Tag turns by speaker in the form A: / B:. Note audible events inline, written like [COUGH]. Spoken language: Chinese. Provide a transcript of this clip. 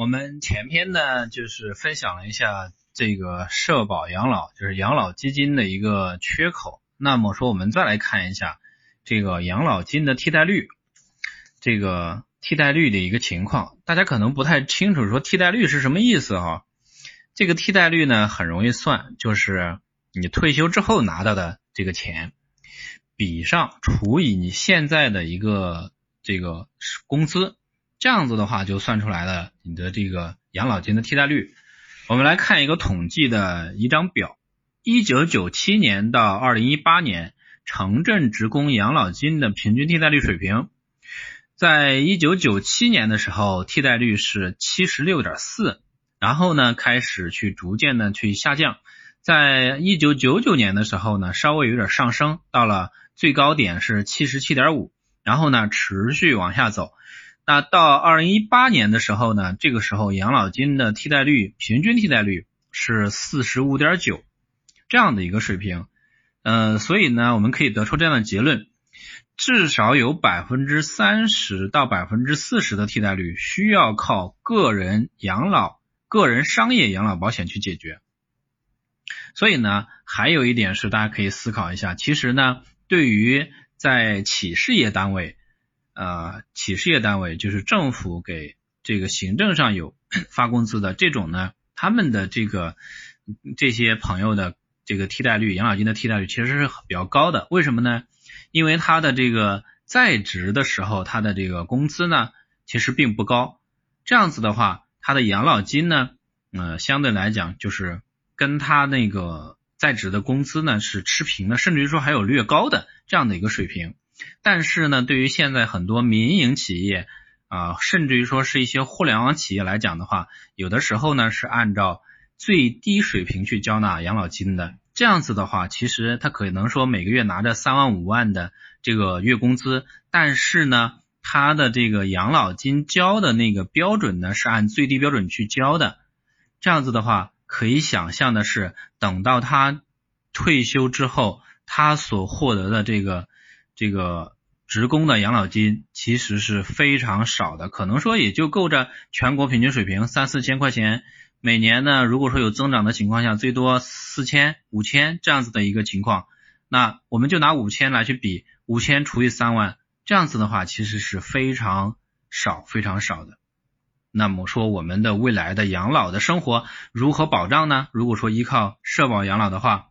A: 我们前篇呢，就是分享了一下这个社保养老，就是养老基金的一个缺口。那么说，我们再来看一下这个养老金的替代率，这个替代率的一个情况。大家可能不太清楚，说替代率是什么意思哈？这个替代率呢，很容易算，就是你退休之后拿到的这个钱，比上除以你现在的一个这个工资。这样子的话，就算出来了你的这个养老金的替代率。我们来看一个统计的一张表：一九九七年到二零一八年，城镇职工养老金的平均替代率水平，在一九九七年的时候，替代率是七十六点四，然后呢，开始去逐渐的去下降，在一九九九年的时候呢，稍微有点上升，到了最高点是七十七点五，然后呢，持续往下走。那到二零一八年的时候呢，这个时候养老金的替代率平均替代率是四十五点九这样的一个水平，呃，所以呢，我们可以得出这样的结论，至少有百分之三十到百分之四十的替代率需要靠个人养老、个人商业养老保险去解决。所以呢，还有一点是大家可以思考一下，其实呢，对于在企事业单位。呃，企事业单位就是政府给这个行政上有 [CLEARS THROAT] 发工资的这种呢，他们的这个这些朋友的这个替代率，养老金的替代率其实是比较高的。为什么呢？因为他的这个在职的时候，他的这个工资呢，其实并不高。这样子的话，他的养老金呢，呃，相对来讲就是跟他那个在职的工资呢是持平的，甚至于说还有略高的这样的一个水平。但是呢，对于现在很多民营企业啊，甚至于说是一些互联网企业来讲的话，有的时候呢是按照最低水平去交纳养老金的。这样子的话，其实他可能说每个月拿着三万五万的这个月工资，但是呢，他的这个养老金交的那个标准呢是按最低标准去交的。这样子的话，可以想象的是，等到他退休之后，他所获得的这个。这个职工的养老金其实是非常少的，可能说也就够着全国平均水平三四千块钱每年呢。如果说有增长的情况下，最多四千、五千这样子的一个情况，那我们就拿五千来去比，五千除以三万，这样子的话其实是非常少、非常少的。那么说我们的未来的养老的生活如何保障呢？如果说依靠社保养老的话，